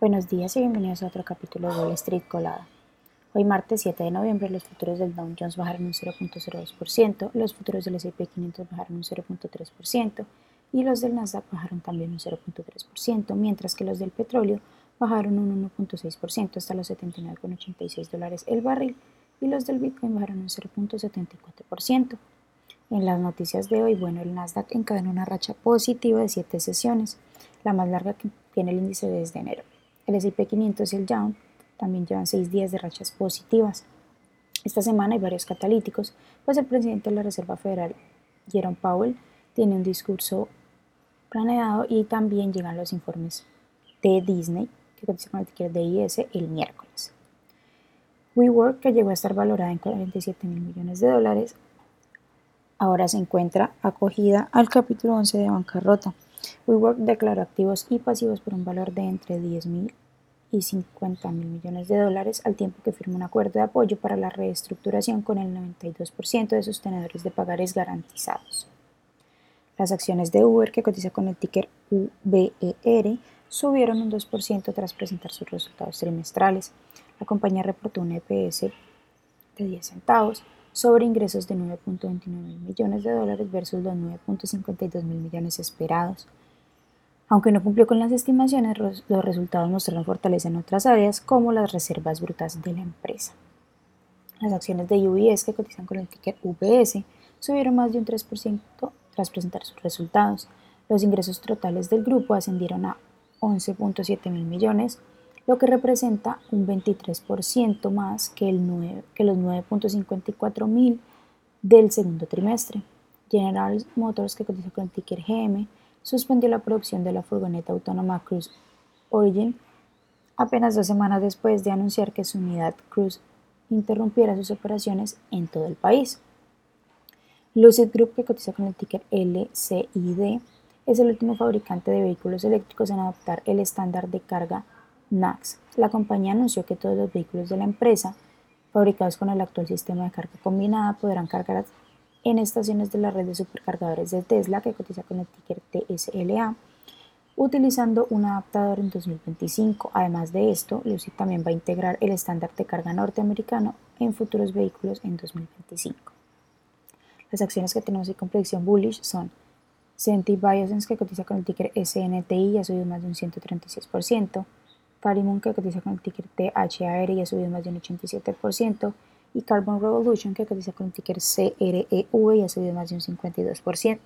Buenos días y bienvenidos a otro capítulo de Wall Street Colada. Hoy martes 7 de noviembre los futuros del Dow Jones bajaron un 0.02%, los futuros del S&P 500 bajaron un 0.3% y los del Nasdaq bajaron también un 0.3%, mientras que los del petróleo bajaron un 1.6% hasta los 79,86 dólares el barril y los del Bitcoin bajaron un 0.74%. En las noticias de hoy, bueno, el Nasdaq encadenó una racha positiva de 7 sesiones, la más larga que tiene el índice desde enero. El S&P 500 y el Dow también llevan 6 días de rachas positivas. Esta semana hay varios catalíticos, pues el presidente de la Reserva Federal, Jerome Powell, tiene un discurso planeado y también llegan los informes de Disney, que cotiza con el ticker DIS el miércoles. WeWork, que llegó a estar valorada en 47 mil millones de dólares, ahora se encuentra acogida al capítulo 11 de bancarrota. WeWork declaró activos y pasivos por un valor de entre 10 mil y 50 mil millones de dólares, al tiempo que firma un acuerdo de apoyo para la reestructuración con el 92% de sus tenedores de pagares garantizados. Las acciones de Uber, que cotiza con el ticker UBER, subieron un 2% tras presentar sus resultados trimestrales. La compañía reportó un EPS de 10 centavos, sobre ingresos de 9.29 millones de dólares versus los 9.52 mil millones esperados. Aunque no cumplió con las estimaciones, los resultados mostraron fortaleza en otras áreas, como las reservas brutas de la empresa. Las acciones de UBS, que cotizan con el ticker UBS, subieron más de un 3% tras presentar sus resultados. Los ingresos totales del grupo ascendieron a 11.7 mil millones, lo que representa un 23% más que, el que los 9.54 mil del segundo trimestre. General Motors, que cotiza con el ticker GM, suspendió la producción de la furgoneta autónoma Cruise Origin apenas dos semanas después de anunciar que su unidad Cruise interrumpiera sus operaciones en todo el país. Lucid Group, que cotiza con el ticker LCID, es el último fabricante de vehículos eléctricos en adoptar el estándar de carga NACS. La compañía anunció que todos los vehículos de la empresa, fabricados con el actual sistema de carga combinada, podrán cargar en estaciones de la red de supercargadores de Tesla, que cotiza con el ticker TSLA, utilizando un adaptador en 2025. Además de esto, Lucid también va a integrar el estándar de carga norteamericano en futuros vehículos en 2025. Las acciones que tenemos con predicción bullish son Senti Biosense, que cotiza con el ticker SNTI y ha subido más de un 136%, Farimon, que cotiza con el ticker THAR y ha subido más de un 87%, y Carbon Revolution, que cotiza con el ticker CREV y ha subido más de un 52%.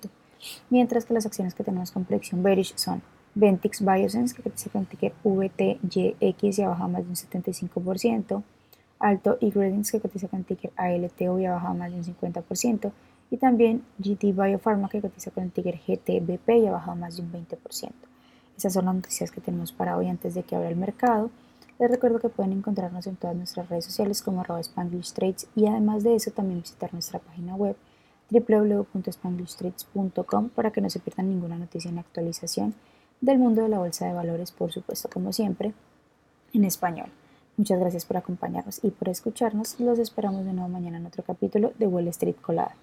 Mientras que las acciones que tenemos con predicción bearish son Ventix Biosense, que cotiza con el ticker VTYX y ha bajado más de un 75%, Alto Ingredients, que cotiza con el ticker ALTO y ha bajado más de un 50%, y también GT Biopharma, que cotiza con el ticker GTBP y ha bajado más de un 20%. Esas son las noticias que tenemos para hoy antes de que abra el mercado. Les recuerdo que pueden encontrarnos en todas nuestras redes sociales como Trades y además de eso también visitar nuestra página web www.spanglishtrades.com para que no se pierdan ninguna noticia en actualización del mundo de la bolsa de valores, por supuesto, como siempre, en español. Muchas gracias por acompañarnos y por escucharnos. Los esperamos de nuevo mañana en otro capítulo de Wall Street Colada.